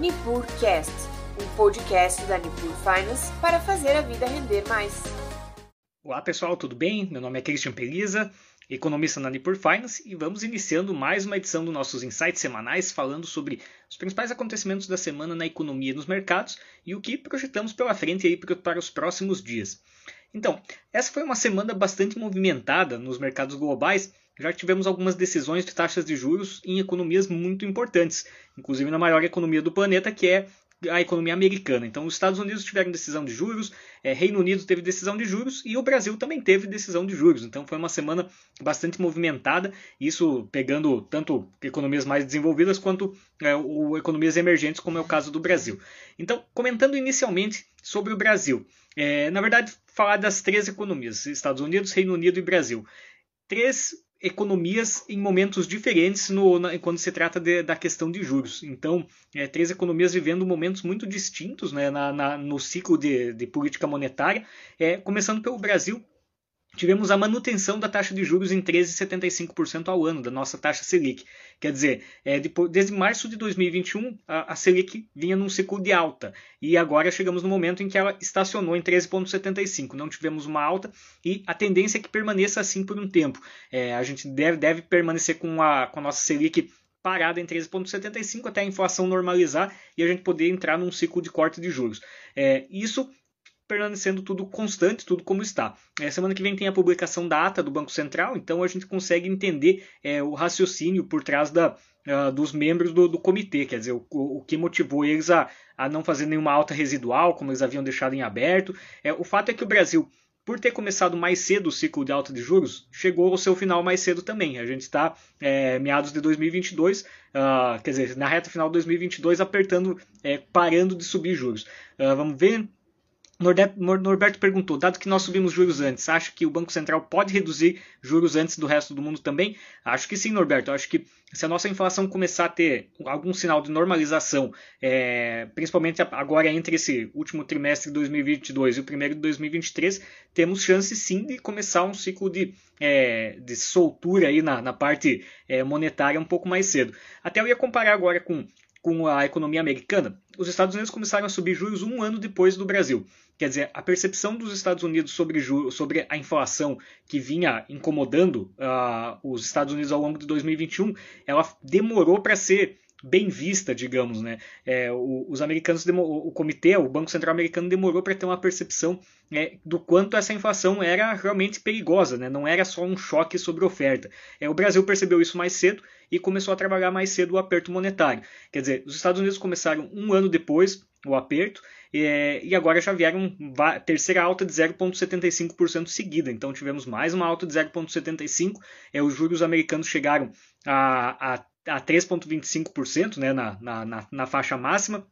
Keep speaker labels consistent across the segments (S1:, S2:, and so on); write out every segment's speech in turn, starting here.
S1: NipurCast, um podcast da Nipur Finance para fazer a vida render mais.
S2: Olá pessoal, tudo bem? Meu nome é Christian Peliza, economista na Nipur Finance, e vamos iniciando mais uma edição dos nossos insights semanais falando sobre os principais acontecimentos da semana na economia e nos mercados e o que projetamos pela frente aí para os próximos dias. Então, essa foi uma semana bastante movimentada nos mercados globais já tivemos algumas decisões de taxas de juros em economias muito importantes, inclusive na maior economia do planeta, que é a economia americana. Então, os Estados Unidos tiveram decisão de juros, é, Reino Unido teve decisão de juros e o Brasil também teve decisão de juros. Então, foi uma semana bastante movimentada, isso pegando tanto economias mais desenvolvidas quanto é, o, economias emergentes, como é o caso do Brasil. Então, comentando inicialmente sobre o Brasil, é, na verdade, falar das três economias: Estados Unidos, Reino Unido e Brasil. Três economias em momentos diferentes no, na, quando se trata de, da questão de juros. Então, é, três economias vivendo momentos muito distintos né, na, na, no ciclo de, de política monetária, é, começando pelo Brasil, tivemos a manutenção da taxa de juros em 13,75% ao ano, da nossa taxa Selic. Quer dizer, é, depois, desde março de 2021, a, a, Selic vinha num ciclo de alta. E agora chegamos no momento em que ela estacionou em 13,75%. Não tivemos uma alta e a tendência é que permaneça assim por um tempo. É, a gente deve, deve permanecer com a, com a nossa Selic parada em 13,75 até a inflação normalizar e a gente poder entrar num ciclo de corte de juros. É, isso permanecendo tudo constante, tudo como está. É, semana que vem tem a publicação da ata do Banco Central, então a gente consegue entender é, o raciocínio por trás da, uh, dos membros do, do, comitê, quer dizer, o, o que motivou eles a, a, não fazer nenhuma alta residual, como eles haviam deixado em aberto. É, o fato é que o Brasil por ter começado mais cedo o ciclo de alta de juros, chegou ao seu final mais cedo também. A gente está é, meados de 2022, uh, ah, quer dizer, na reta final de 2022, apertando, é, parando de subir juros. Uh, vamos ver Norberto perguntou: dado que nós subimos juros antes, acha que o Banco Central pode reduzir juros antes do resto do mundo também? Acho que sim, Norberto. Acho que se a nossa inflação começar a ter algum sinal de normalização, é, principalmente agora entre esse último trimestre de 2022 e o primeiro de 2023, temos chance sim de começar um ciclo de, é, de soltura aí na, na parte é, monetária um pouco mais cedo. Até eu ia comparar agora com com a economia americana, os Estados Unidos começaram a subir juros um ano depois do Brasil. Quer dizer, a percepção dos Estados Unidos sobre, sobre a inflação que vinha incomodando uh, os Estados Unidos ao longo de 2021, ela demorou para ser bem vista, digamos, né? É, o, os americanos, o comitê, o Banco Central americano demorou para ter uma percepção é, do quanto essa inflação era realmente perigosa, né? Não era só um choque sobre oferta. É, o Brasil percebeu isso mais cedo e começou a trabalhar mais cedo o aperto monetário. Quer dizer, os Estados Unidos começaram um ano depois o aperto é, e agora já vieram terceira alta de 0,75% seguida. Então tivemos mais uma alta de 0,75%. É, os juros americanos chegaram a, a a 3,25% né, na, na, na faixa máxima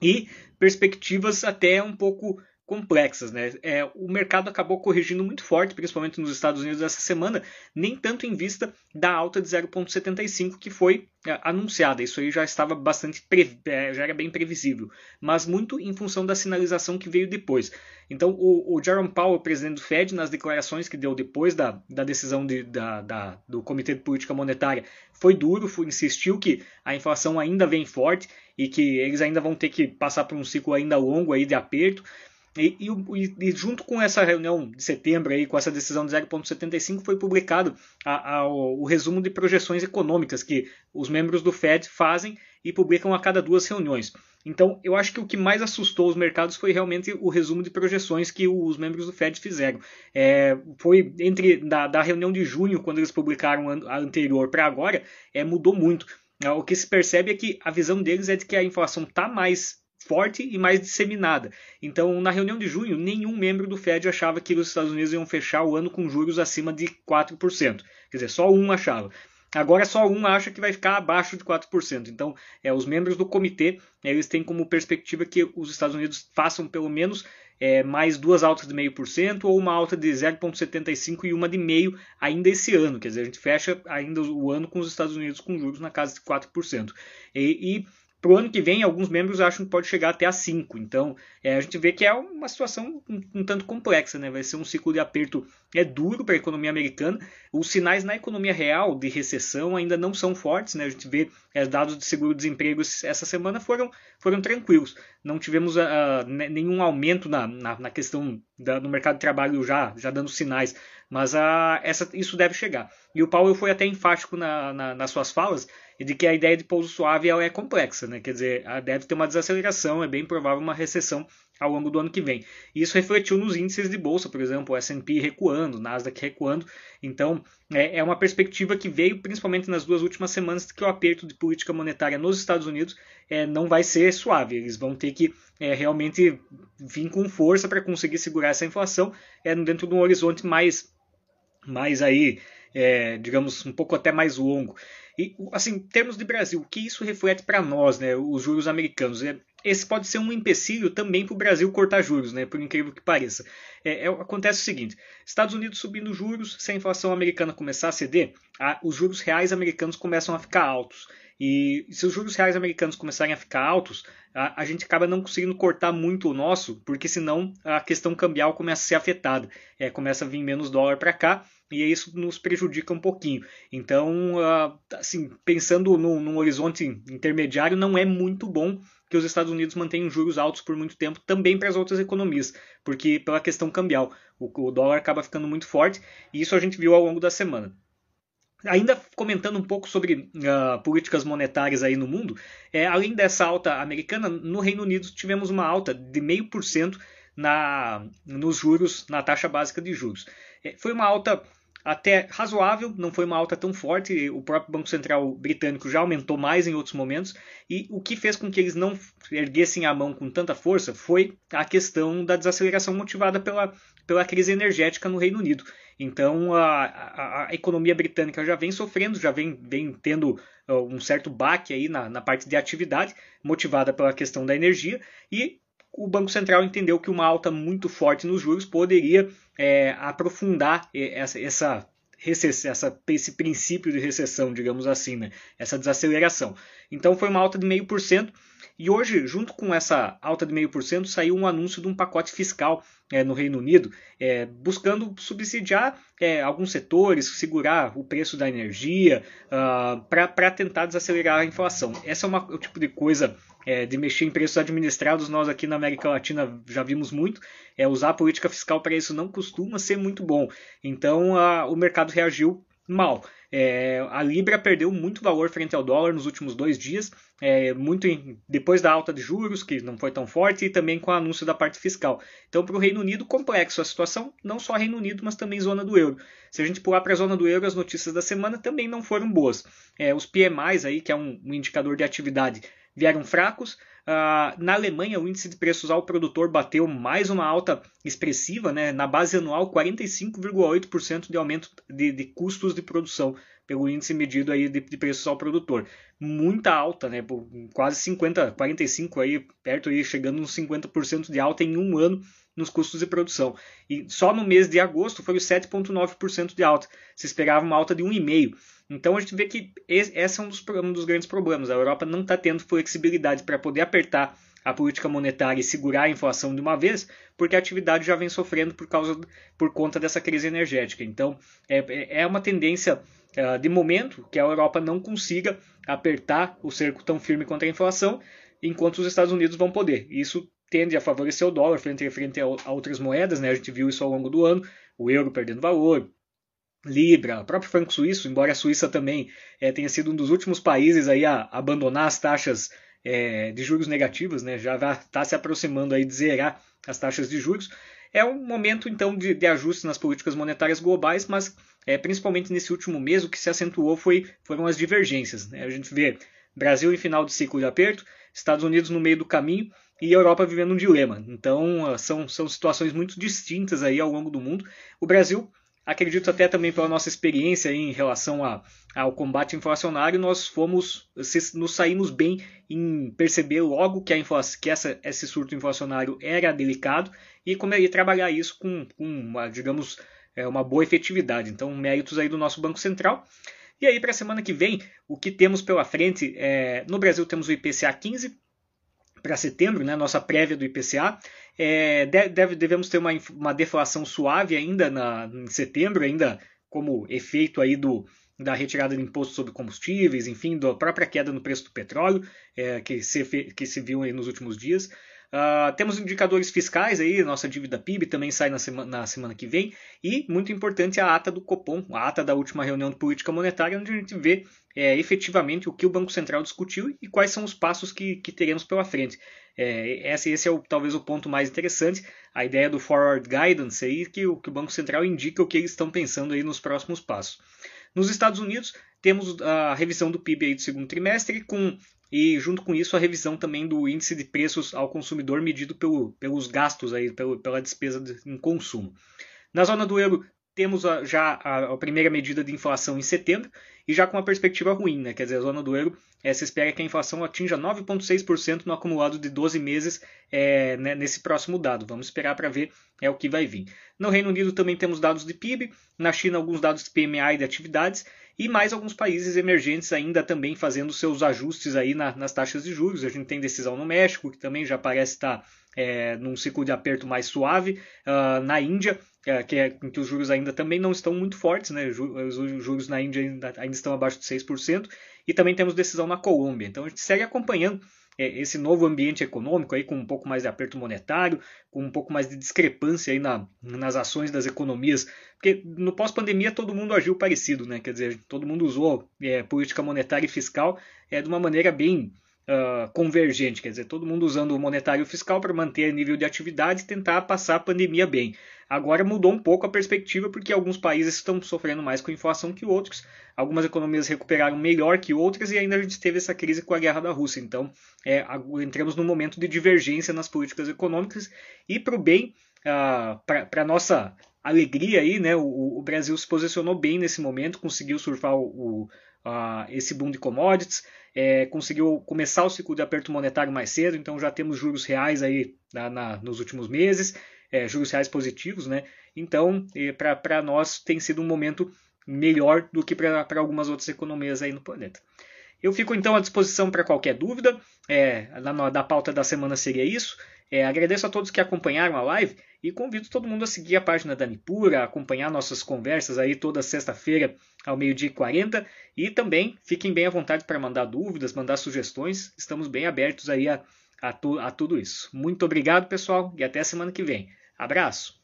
S2: e perspectivas até um pouco complexas. Né? É, o mercado acabou corrigindo muito forte, principalmente nos Estados Unidos essa semana, nem tanto em vista da alta de 0,75 que foi é, anunciada. Isso aí já estava bastante é, já era bem previsível, mas muito em função da sinalização que veio depois. Então o, o Jerome Powell, presidente do Fed, nas declarações que deu depois da, da decisão de, da, da, do Comitê de Política Monetária, foi duro, foi, insistiu que a inflação ainda vem forte e que eles ainda vão ter que passar por um ciclo ainda longo aí de aperto. E, e, e, junto com essa reunião de setembro, aí, com essa decisão de 0,75, foi publicado a, a, o, o, resumo de projeções econômicas que os membros do Fed fazem e publicam a cada duas reuniões. Então, eu acho que o que mais assustou os mercados foi realmente o resumo de projeções que os membros do Fed fizeram. É, foi entre da, da, reunião de junho, quando eles publicaram a anterior, para agora, é, mudou muito. O que se percebe é que a visão deles é de que a inflação está mais forte e mais disseminada. Então, na reunião de junho, nenhum membro do Fed achava que os Estados Unidos iam fechar o ano com juros acima de 4%. Quer dizer, só um achava. Agora só um acha que vai ficar abaixo de 4%. Então, é, os membros do comitê eles têm como perspectiva que os Estados Unidos façam pelo menos é, mais duas altas de 0,5% ou uma alta de 0,75% e uma de meio ainda esse ano. Quer dizer, a gente fecha ainda o ano com os Estados Unidos com juros na casa de 4%. E, e para o ano que vem, alguns membros acham que pode chegar até a 5. Então, é, a gente vê que é uma situação um, um, tanto complexa. Né? Vai ser um ciclo de aperto é duro para a economia americana. Os sinais na economia real de recessão ainda não são fortes. Né? A gente vê é, dados de seguro-desemprego essa semana foram, foram tranquilos. Não tivemos uh, nenhum aumento na, na, na questão da, no mercado de trabalho já, já dando sinais. Mas uh, essa, isso deve chegar. E o Powell foi até enfático na, nas suas falas de que a ideia de pouso suave ela é complexa, né? quer dizer, deve ter uma desaceleração, é bem provável uma recessão ao longo do ano que vem. Isso refletiu nos índices de bolsa, por exemplo, o S&P recuando, Nasdaq recuando. Então, é, é uma perspectiva que veio principalmente nas duas últimas semanas que o aperto de política monetária nos Estados Unidos é, não vai ser suave. Eles vão ter que é, realmente vir com força para conseguir segurar essa inflação é, dentro de um horizonte mais, mais aí, é, digamos, um pouco até mais longo. E, assim, em termos de Brasil, o que isso reflete para nós, né, os juros americanos? É, esse pode ser um empecilho também para o Brasil cortar juros, né, por incrível que pareça. É, é, acontece o seguinte: Estados Unidos subindo juros, se a inflação americana começar a ceder, a, os juros reais americanos começam a ficar altos. E se os juros reais americanos começarem a ficar altos, a, a, gente acaba não conseguindo cortar muito o nosso, porque senão a questão cambial começa a ser afetada. É, começa a vir menos dólar para cá e isso nos prejudica um pouquinho. Então, uh, assim, pensando num, num, horizonte intermediário, não é muito bom que os Estados Unidos mantenham juros altos por muito tempo, também para as outras economias, porque pela questão cambial, o, o dólar acaba ficando muito forte, e isso a gente viu ao longo da semana. Ainda comentando um pouco sobre uh, políticas monetárias aí no mundo, é, além dessa alta americana, no Reino Unido tivemos uma alta de 0,5% na, nos juros, na taxa básica de juros. É, foi uma alta até razoável, não foi uma alta tão forte. O próprio Banco Central britânico já aumentou mais em outros momentos, e o que fez com que eles não erguessem a mão com tanta força foi a questão da desaceleração motivada pela, pela crise energética no Reino Unido. Então a, a, a economia britânica já vem sofrendo, já vem, vem tendo uh, um certo baque aí na, na parte de atividade, motivada pela questão da energia, e o Banco Central entendeu que uma alta muito forte nos juros poderia é, aprofundar essa, essa, essa, esse princípio de recessão, digamos assim, né? essa desaceleração. Então foi uma alta de 0,5%. E hoje, junto com essa alta de 0,5%, saiu um anúncio de um pacote fiscal é, no Reino Unido, é, buscando subsidiar é, alguns setores, segurar o preço da energia, uh, para tentar desacelerar a inflação. Essa é uma, o tipo de coisa é, de mexer em preços administrados, nós aqui na América Latina já vimos muito. É, usar a política fiscal para isso não costuma ser muito bom. Então o mercado reagiu mal. É, a libra perdeu muito valor frente ao dólar nos últimos dois dias, é, muito em, depois da alta de juros, que não foi tão forte, e também com o anúncio da parte fiscal. Então, para o Reino Unido, complexo a situação, não só Reino Unido, mas também zona do euro. Se a gente pular para a zona do euro, as notícias da semana também não foram boas. É, os PMIs, aí, que é um, um indicador de atividade, vieram fracos. Uh, na Alemanha, o índice de preços ao produtor bateu mais uma alta expressiva, né? na base anual, 45,8% de aumento de, de, custos de produção, pelo índice medido aí de, de, preços ao produtor. Muita alta, né? quase 50, 45 aí, perto aí, chegando uns 50% de alta em um ano nos custos de produção. E só no mês de agosto foi 7,9% de alta. Se esperava uma alta de 1,5%. Então a gente vê que esse é um dos, um dos grandes problemas. A Europa não está tendo flexibilidade para poder apertar a política monetária e segurar a inflação de uma vez, porque a atividade já vem sofrendo por causa por conta dessa crise energética. Então é, é uma tendência uh, de momento que a Europa não consiga apertar o cerco tão firme contra a inflação, enquanto os Estados Unidos vão poder. Isso tende a favorecer o dólar frente, frente a, a outras moedas, né? A gente viu isso ao longo do ano, o euro perdendo valor, Libra, o próprio franco suíço, embora a Suíça também é, tenha sido um dos últimos países aí a abandonar as taxas é, de juros negativas, né, já está se aproximando aí de zerar as taxas de juros. É um momento então de, de ajuste nas políticas monetárias globais, mas é, principalmente nesse último mês o que se acentuou foi, foram as divergências. Né? A gente vê Brasil em final de ciclo de aperto, Estados Unidos no meio do caminho e Europa vivendo um dilema. Então são, são situações muito distintas aí ao longo do mundo. O Brasil acredito até também pela nossa experiência em relação a, ao combate inflacionário, nós fomos, nos saímos bem em perceber logo que, a inflação, que essa, esse surto inflacionário era delicado e como trabalhar isso com, com uma, digamos, é, uma boa efetividade. Então, méritos aí do nosso Banco Central. E aí, para a semana que vem, o que temos pela frente? É, no Brasil temos o IPCA 15 para setembro, né, nossa prévia do IPCA. É, deve, devemos ter uma, uma deflação suave ainda na, em setembro, ainda como efeito aí do, da retirada de imposto sobre combustíveis, enfim, da própria queda no preço do petróleo é, que, se, que se viu nos últimos dias. Uh, temos indicadores fiscais aí, nossa dívida PIB também sai na semana, na semana que vem, e muito importante a ata do Copom, a ata da última reunião de política monetária, onde a gente vê é, efetivamente o que o Banco Central discutiu e quais são os passos que, que teremos pela frente. É, esse, esse é o, talvez o ponto mais interessante, a ideia do forward guidance aí, que o, que o Banco Central indica o que eles estão pensando aí nos próximos passos. Nos Estados Unidos, temos a revisão do PIB aí do segundo trimestre, com e junto com isso a revisão também do índice de preços ao consumidor medido pelo, pelos gastos aí, pelo, pela despesa de, em consumo. Na zona do euro temos a, já a, a, primeira medida de inflação em setembro e já com uma perspectiva ruim, né? quer dizer, a zona do euro é, se espera que a inflação atinja 9,6% no acumulado de 12 meses é, né, nesse próximo dado. Vamos esperar para ver é o que vai vir. No Reino Unido também temos dados de PIB, na China alguns dados de PMI de atividades e mais alguns países emergentes ainda também fazendo seus ajustes aí na, nas taxas de juros. A gente tem decisão no México, que também já parece estar é, num ciclo de aperto mais suave. Uh, na Índia, que, é, que os juros ainda também não estão muito fortes, né? os juros na Índia ainda, ainda estão abaixo de 6%. E também temos decisão na Colômbia. Então a gente segue acompanhando é, esse novo ambiente econômico aí com um pouco mais de aperto monetário, com um pouco mais de discrepância aí na, nas ações das economias, porque no pós-pandemia todo mundo agiu parecido, né? Quer dizer, todo mundo usou é, política monetária e fiscal é, de uma maneira bem uh, convergente, quer dizer, todo mundo usando o monetário fiscal para manter nível de atividade e tentar passar a pandemia bem. Agora mudou um pouco a perspectiva porque alguns países estão sofrendo mais com inflação que outros, algumas economias recuperaram melhor que outras e ainda a gente teve essa crise com a guerra da Rússia. Então, é, entramos num momento de divergência nas políticas econômicas e para o bem, uh, para nossa alegria aí, né, o, o, Brasil se posicionou bem nesse momento, conseguiu surfar o, uh, esse boom de commodities, é, conseguiu começar o ciclo de aperto monetário mais cedo, então já temos juros reais aí na, na, nos últimos meses, é, juros reais positivos, né? Então, para nós tem sido um momento melhor do que para algumas outras economias aí no planeta. Eu fico então à disposição para qualquer dúvida. É, na, da pauta da semana seria isso. É, agradeço a todos que acompanharam a live e convido todo mundo a seguir a página da Nipura, a acompanhar nossas conversas aí toda sexta-feira ao meio-dia e 40. E também fiquem bem à vontade para mandar dúvidas, mandar sugestões. Estamos bem abertos aí a, a, a tudo isso. Muito obrigado, pessoal, e até a semana que vem. Abraço!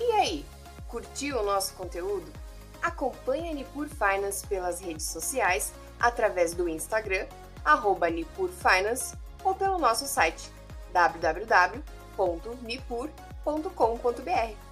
S1: E aí, curtiu o nosso conteúdo? Acompanhe a Nipur Finance pelas redes sociais, através do Instagram, arroba Nipur Finance, ou pelo nosso site www.nipur.com.br.